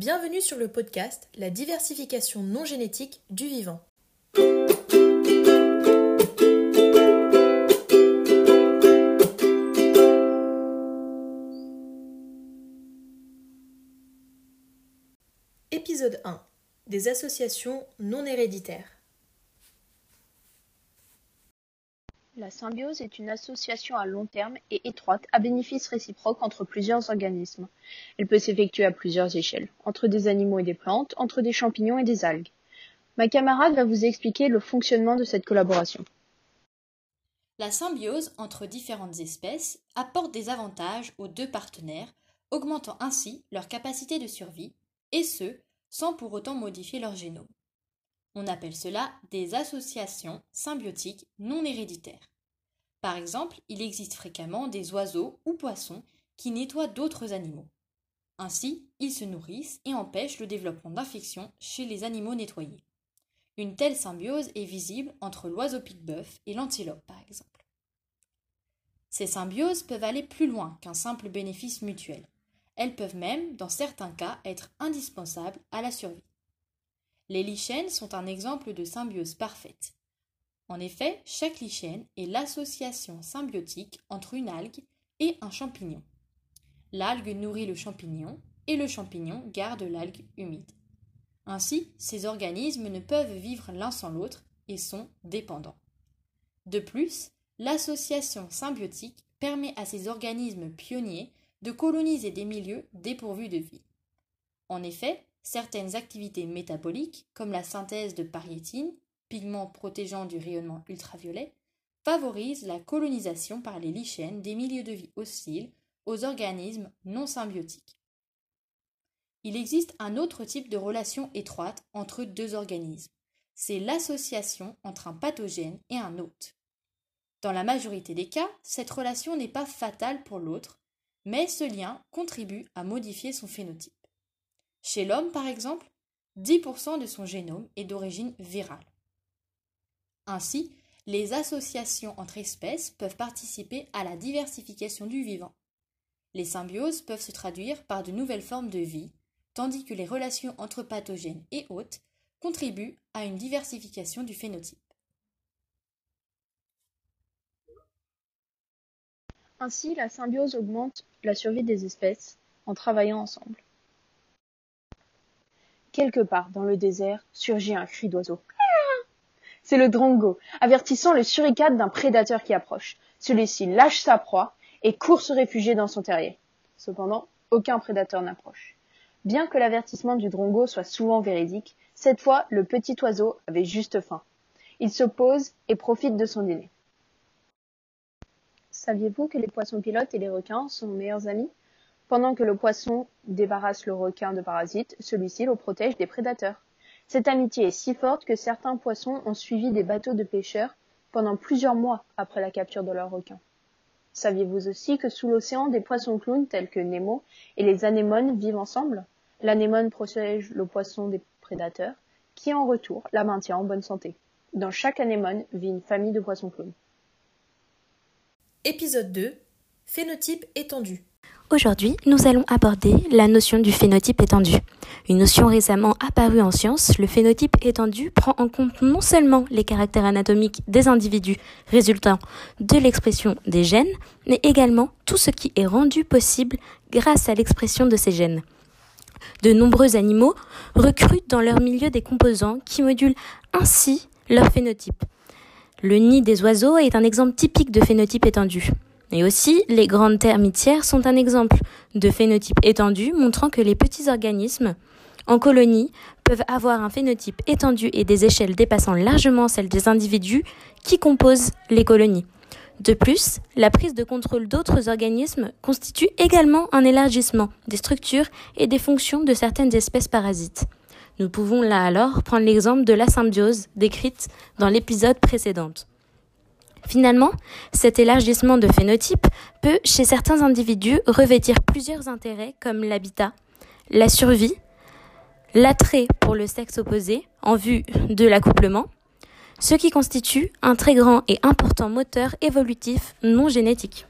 Bienvenue sur le podcast La diversification non génétique du vivant. Épisode 1 Des associations non héréditaires. La symbiose est une association à long terme et étroite à bénéfice réciproque entre plusieurs organismes. Elle peut s'effectuer à plusieurs échelles, entre des animaux et des plantes, entre des champignons et des algues. Ma camarade va vous expliquer le fonctionnement de cette collaboration. La symbiose entre différentes espèces apporte des avantages aux deux partenaires, augmentant ainsi leur capacité de survie, et ce, sans pour autant modifier leur génome. On appelle cela des associations symbiotiques non héréditaires. Par exemple, il existe fréquemment des oiseaux ou poissons qui nettoient d'autres animaux. Ainsi, ils se nourrissent et empêchent le développement d'infections chez les animaux nettoyés. Une telle symbiose est visible entre l'oiseau pique-bœuf et l'antilope, par exemple. Ces symbioses peuvent aller plus loin qu'un simple bénéfice mutuel. Elles peuvent même, dans certains cas, être indispensables à la survie. Les lichens sont un exemple de symbiose parfaite. En effet, chaque lichen est l'association symbiotique entre une algue et un champignon. L'algue nourrit le champignon et le champignon garde l'algue humide. Ainsi, ces organismes ne peuvent vivre l'un sans l'autre et sont dépendants. De plus, l'association symbiotique permet à ces organismes pionniers de coloniser des milieux dépourvus de vie. En effet, certaines activités métaboliques, comme la synthèse de pariétine, pigments protégeant du rayonnement ultraviolet, favorisent la colonisation par les lichens des milieux de vie hostiles aux organismes non symbiotiques. Il existe un autre type de relation étroite entre deux organismes. C'est l'association entre un pathogène et un hôte. Dans la majorité des cas, cette relation n'est pas fatale pour l'autre, mais ce lien contribue à modifier son phénotype. Chez l'homme, par exemple, 10% de son génome est d'origine virale. Ainsi, les associations entre espèces peuvent participer à la diversification du vivant. Les symbioses peuvent se traduire par de nouvelles formes de vie, tandis que les relations entre pathogènes et hôtes contribuent à une diversification du phénotype. Ainsi, la symbiose augmente la survie des espèces en travaillant ensemble. Quelque part dans le désert surgit un cri d'oiseau. C'est le drongo, avertissant le suricate d'un prédateur qui approche. Celui-ci lâche sa proie et court se réfugier dans son terrier. Cependant, aucun prédateur n'approche. Bien que l'avertissement du drongo soit souvent véridique, cette fois le petit oiseau avait juste faim. Il se pose et profite de son dîner. Saviez-vous que les poissons pilotes et les requins sont meilleurs amis? Pendant que le poisson débarrasse le requin de parasites, celui-ci le protège des prédateurs. Cette amitié est si forte que certains poissons ont suivi des bateaux de pêcheurs pendant plusieurs mois après la capture de leurs requins. Saviez-vous aussi que sous l'océan, des poissons clowns tels que Nemo et les anémones vivent ensemble? L'anémone protège le poisson des prédateurs, qui en retour la maintient en bonne santé. Dans chaque anémone vit une famille de poissons clowns. Épisode 2 Phénotype étendu. Aujourd'hui, nous allons aborder la notion du phénotype étendu. Une notion récemment apparue en science, le phénotype étendu prend en compte non seulement les caractères anatomiques des individus résultant de l'expression des gènes, mais également tout ce qui est rendu possible grâce à l'expression de ces gènes. De nombreux animaux recrutent dans leur milieu des composants qui modulent ainsi leur phénotype. Le nid des oiseaux est un exemple typique de phénotype étendu. Et aussi, les grandes termitières sont un exemple de phénotype étendu montrant que les petits organismes en colonie peuvent avoir un phénotype étendu et des échelles dépassant largement celles des individus qui composent les colonies. De plus, la prise de contrôle d'autres organismes constitue également un élargissement des structures et des fonctions de certaines espèces parasites. Nous pouvons là alors prendre l'exemple de la symbiose décrite dans l'épisode précédent. Finalement, cet élargissement de phénotype peut, chez certains individus, revêtir plusieurs intérêts comme l'habitat, la survie, l'attrait pour le sexe opposé en vue de l'accouplement, ce qui constitue un très grand et important moteur évolutif non génétique.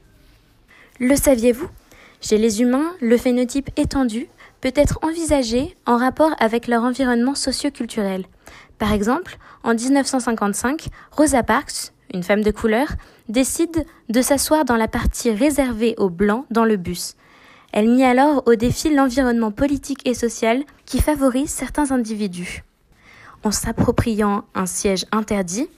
Le saviez-vous? Chez les humains, le phénotype étendu peut être envisagée en rapport avec leur environnement socio-culturel. Par exemple, en 1955, Rosa Parks, une femme de couleur, décide de s'asseoir dans la partie réservée aux blancs dans le bus. Elle mit alors au défi l'environnement politique et social qui favorise certains individus. En s'appropriant un siège interdit,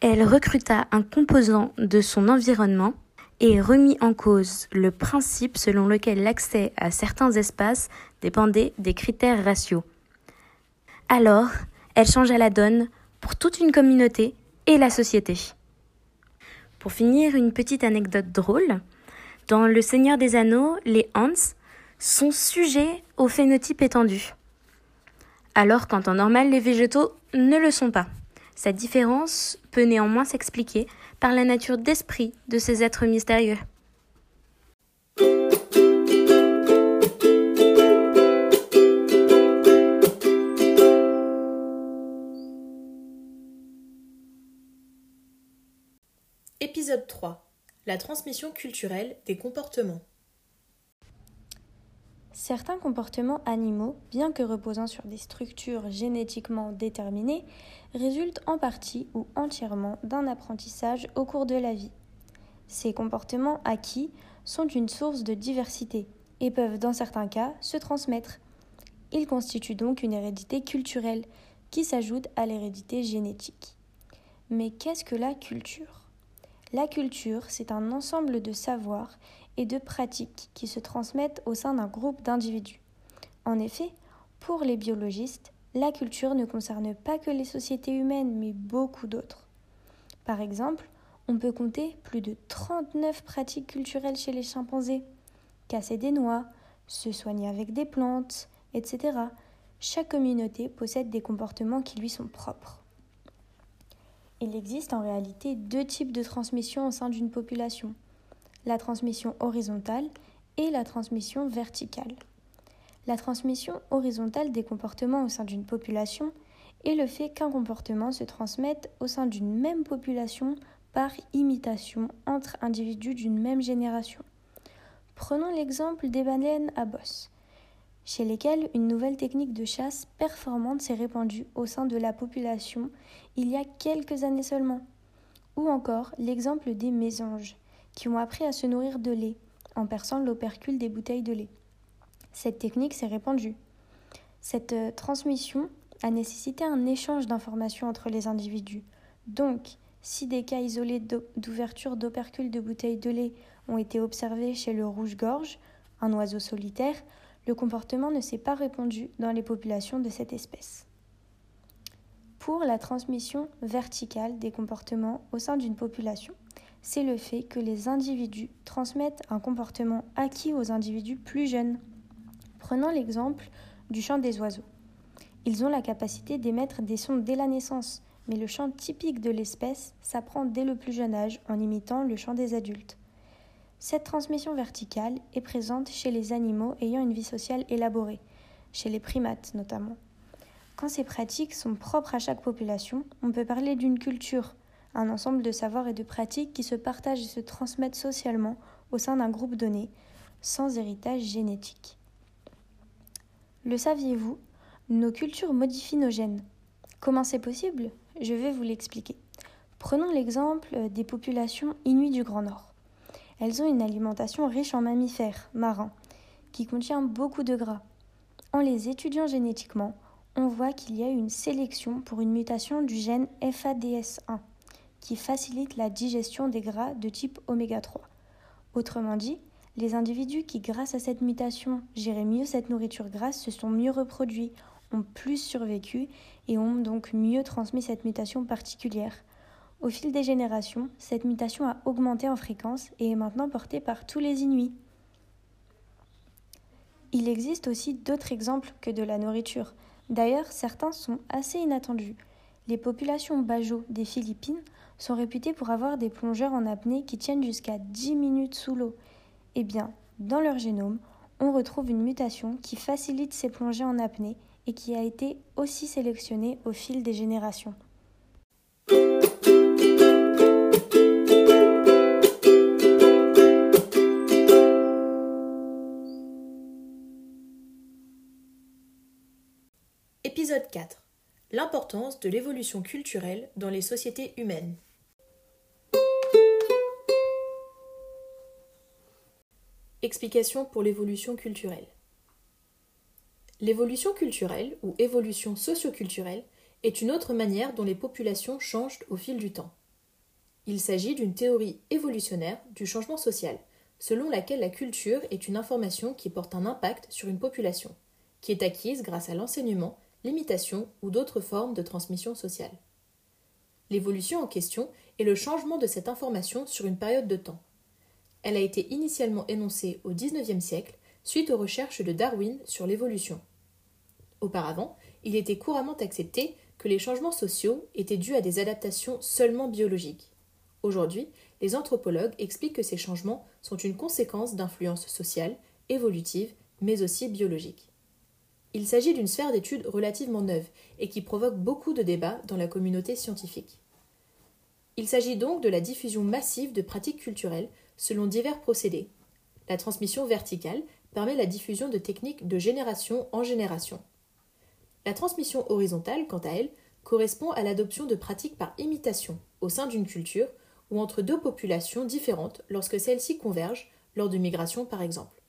elle recruta un composant de son environnement et remit en cause le principe selon lequel l'accès à certains espaces dépendait des critères raciaux. Alors, elle changea la donne pour toute une communauté et la société. Pour finir, une petite anecdote drôle. Dans Le Seigneur des Anneaux, les Hans sont sujets au phénotype étendu, alors qu'en temps normal, les végétaux ne le sont pas. Cette différence peut néanmoins s'expliquer par la nature d'esprit de ces êtres mystérieux. Épisode 3 La transmission culturelle des comportements. Certains comportements animaux, bien que reposant sur des structures génétiquement déterminées, résultent en partie ou entièrement d'un apprentissage au cours de la vie. Ces comportements acquis sont une source de diversité et peuvent dans certains cas se transmettre. Ils constituent donc une hérédité culturelle qui s'ajoute à l'hérédité génétique. Mais qu'est-ce que la culture? La culture, c'est un ensemble de savoirs et de pratiques qui se transmettent au sein d'un groupe d'individus. En effet, pour les biologistes, la culture ne concerne pas que les sociétés humaines, mais beaucoup d'autres. Par exemple, on peut compter plus de 39 pratiques culturelles chez les chimpanzés. Casser des noix, se soigner avec des plantes, etc. Chaque communauté possède des comportements qui lui sont propres. Il existe en réalité deux types de transmission au sein d'une population la transmission horizontale et la transmission verticale. La transmission horizontale des comportements au sein d'une population est le fait qu'un comportement se transmette au sein d'une même population par imitation entre individus d'une même génération. Prenons l'exemple des baleines à bosse, chez lesquelles une nouvelle technique de chasse performante s'est répandue au sein de la population il y a quelques années seulement. Ou encore l'exemple des mésanges, qui ont appris à se nourrir de lait en perçant l'opercule des bouteilles de lait. Cette technique s'est répandue. Cette euh, transmission a nécessité un échange d'informations entre les individus. Donc, si des cas isolés d'ouverture d'opercules de bouteilles de lait ont été observés chez le rouge-gorge, un oiseau solitaire, le comportement ne s'est pas répandu dans les populations de cette espèce. Pour la transmission verticale des comportements au sein d'une population, c'est le fait que les individus transmettent un comportement acquis aux individus plus jeunes. Prenons l'exemple du chant des oiseaux. Ils ont la capacité d'émettre des sons dès la naissance, mais le chant typique de l'espèce s'apprend dès le plus jeune âge en imitant le chant des adultes. Cette transmission verticale est présente chez les animaux ayant une vie sociale élaborée, chez les primates notamment. Quand ces pratiques sont propres à chaque population, on peut parler d'une culture, un ensemble de savoirs et de pratiques qui se partagent et se transmettent socialement au sein d'un groupe donné, sans héritage génétique. Le saviez-vous? Nos cultures modifient nos gènes. Comment c'est possible? Je vais vous l'expliquer. Prenons l'exemple des populations inuites du Grand Nord. Elles ont une alimentation riche en mammifères marins, qui contient beaucoup de gras. En les étudiant génétiquement, on voit qu'il y a une sélection pour une mutation du gène FADS1 qui facilite la digestion des gras de type oméga 3. Autrement dit, les individus qui, grâce à cette mutation, géraient mieux cette nourriture grasse se sont mieux reproduits, ont plus survécu et ont donc mieux transmis cette mutation particulière. Au fil des générations, cette mutation a augmenté en fréquence et est maintenant portée par tous les Inuits. Il existe aussi d'autres exemples que de la nourriture. D'ailleurs, certains sont assez inattendus. Les populations Bajo des Philippines sont réputés pour avoir des plongeurs en apnée qui tiennent jusqu'à 10 minutes sous l'eau. Eh bien, dans leur génome, on retrouve une mutation qui facilite ces plongées en apnée et qui a été aussi sélectionnée au fil des générations. 4. L'importance de l'évolution culturelle dans les sociétés humaines. Explication pour l'évolution culturelle. L'évolution culturelle ou évolution socioculturelle est une autre manière dont les populations changent au fil du temps. Il s'agit d'une théorie évolutionnaire du changement social, selon laquelle la culture est une information qui porte un impact sur une population, qui est acquise grâce à l'enseignement, l'imitation ou d'autres formes de transmission sociale. L'évolution en question est le changement de cette information sur une période de temps. Elle a été initialement énoncée au XIXe siècle suite aux recherches de Darwin sur l'évolution. Auparavant, il était couramment accepté que les changements sociaux étaient dus à des adaptations seulement biologiques. Aujourd'hui, les anthropologues expliquent que ces changements sont une conséquence d'influences sociales, évolutives, mais aussi biologiques. Il s'agit d'une sphère d'études relativement neuve et qui provoque beaucoup de débats dans la communauté scientifique. Il s'agit donc de la diffusion massive de pratiques culturelles selon divers procédés. La transmission verticale permet la diffusion de techniques de génération en génération. La transmission horizontale, quant à elle, correspond à l'adoption de pratiques par imitation au sein d'une culture ou entre deux populations différentes lorsque celles-ci convergent, lors de migrations par exemple.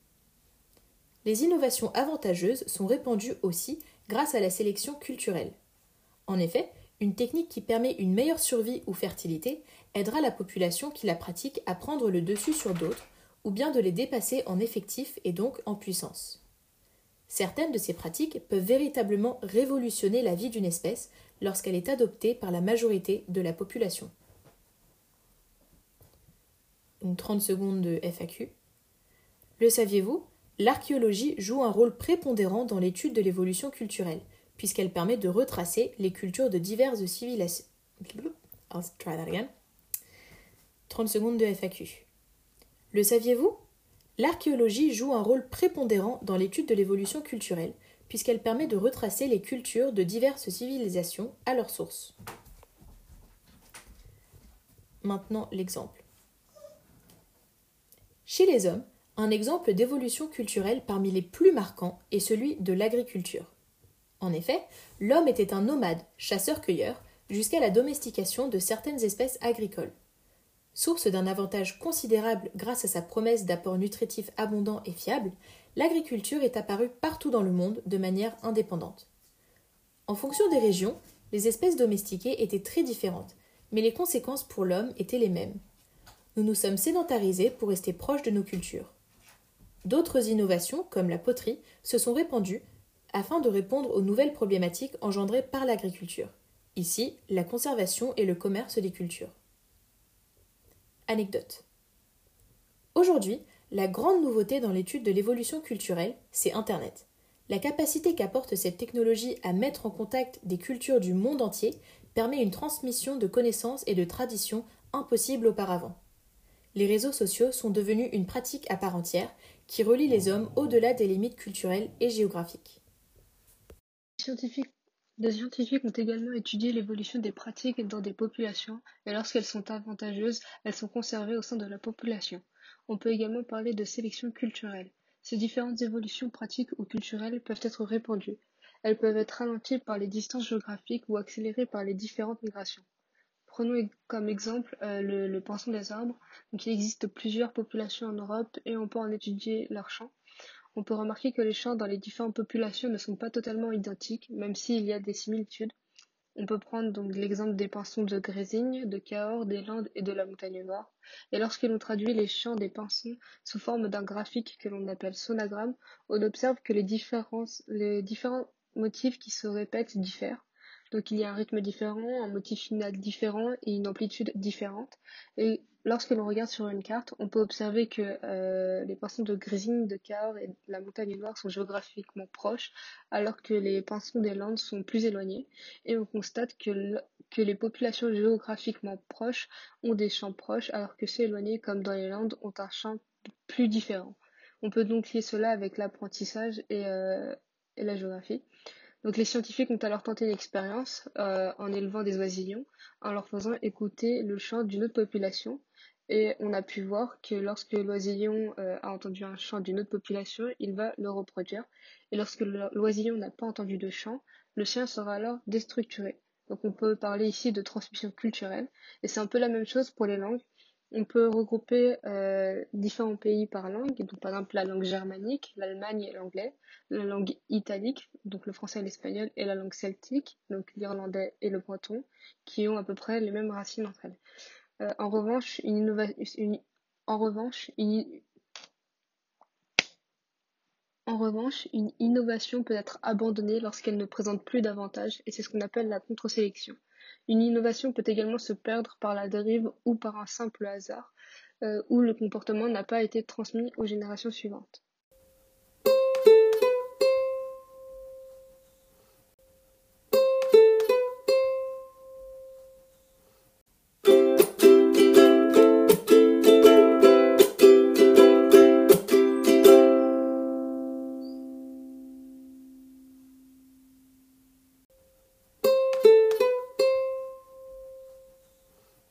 Les innovations avantageuses sont répandues aussi grâce à la sélection culturelle. En effet, une technique qui permet une meilleure survie ou fertilité aidera la population qui la pratique à prendre le dessus sur d'autres, ou bien de les dépasser en effectif et donc en puissance. Certaines de ces pratiques peuvent véritablement révolutionner la vie d'une espèce lorsqu'elle est adoptée par la majorité de la population une 30 secondes de FAQ. Le saviez-vous? L'archéologie joue un rôle prépondérant dans l'étude de l'évolution culturelle, puisqu'elle permet de retracer les cultures de diverses civilisations. I'll try that again. 30 secondes de FAQ. Le saviez-vous? L'archéologie joue un rôle prépondérant dans l'étude de l'évolution culturelle, puisqu'elle permet de retracer les cultures de diverses civilisations à leur source. Maintenant l'exemple. Chez les hommes, un exemple d'évolution culturelle parmi les plus marquants est celui de l'agriculture. En effet, l'homme était un nomade, chasseur-cueilleur, jusqu'à la domestication de certaines espèces agricoles. Source d'un avantage considérable grâce à sa promesse d'apports nutritifs abondants et fiables, l'agriculture est apparue partout dans le monde de manière indépendante. En fonction des régions, les espèces domestiquées étaient très différentes, mais les conséquences pour l'homme étaient les mêmes nous nous sommes sédentarisés pour rester proches de nos cultures. D'autres innovations, comme la poterie, se sont répandues afin de répondre aux nouvelles problématiques engendrées par l'agriculture. Ici, la conservation et le commerce des cultures. Anecdote. Aujourd'hui, la grande nouveauté dans l'étude de l'évolution culturelle, c'est Internet. La capacité qu'apporte cette technologie à mettre en contact des cultures du monde entier permet une transmission de connaissances et de traditions impossible auparavant les réseaux sociaux sont devenus une pratique à part entière qui relie les hommes au-delà des limites culturelles et géographiques. Des scientifiques ont également étudié l'évolution des pratiques dans des populations et lorsqu'elles sont avantageuses, elles sont conservées au sein de la population. On peut également parler de sélection culturelle. Ces différentes évolutions pratiques ou culturelles peuvent être répandues. Elles peuvent être ralenties par les distances géographiques ou accélérées par les différentes migrations. Prenons comme exemple euh, le, le poinçon des arbres. Donc, il existe plusieurs populations en Europe et on peut en étudier leurs chants. On peut remarquer que les chants dans les différentes populations ne sont pas totalement identiques, même s'il y a des similitudes. On peut prendre donc l'exemple des pinsons de Grésigne, de Cahors, des Landes et de la Montagne Noire. Et lorsque l'on traduit les chants des pinsons sous forme d'un graphique que l'on appelle sonagramme, on observe que les différents motifs qui se répètent diffèrent. Donc il y a un rythme différent, un motif final différent et une amplitude différente. Et lorsque l'on regarde sur une carte, on peut observer que euh, les pinsons de Grising, de Cahors et de la Montagne Noire sont géographiquement proches, alors que les pinsons des Landes sont plus éloignés. Et on constate que, que les populations géographiquement proches ont des champs proches, alors que ceux éloignés, comme dans les Landes, ont un champ plus différent. On peut donc lier cela avec l'apprentissage et, euh, et la géographie. Donc les scientifiques ont alors tenté une expérience euh, en élevant des oisillons, en leur faisant écouter le chant d'une autre population. Et on a pu voir que lorsque l'oisillon euh, a entendu un chant d'une autre population, il va le reproduire. Et lorsque l'oisillon n'a pas entendu de chant, le chien sera alors déstructuré. Donc on peut parler ici de transmission culturelle. Et c'est un peu la même chose pour les langues. On peut regrouper euh, différents pays par langue, donc par exemple la langue germanique, l'Allemagne et l'anglais, la langue italique, donc le français et l'espagnol, et la langue celtique, donc l'irlandais et le breton, qui ont à peu près les mêmes racines entre elles. Euh, en revanche, une, en revanche, en revanche, une innovation peut être abandonnée lorsqu'elle ne présente plus d'avantages, et c'est ce qu'on appelle la contre-sélection. Une innovation peut également se perdre par la dérive ou par un simple hasard, euh, où le comportement n'a pas été transmis aux générations suivantes.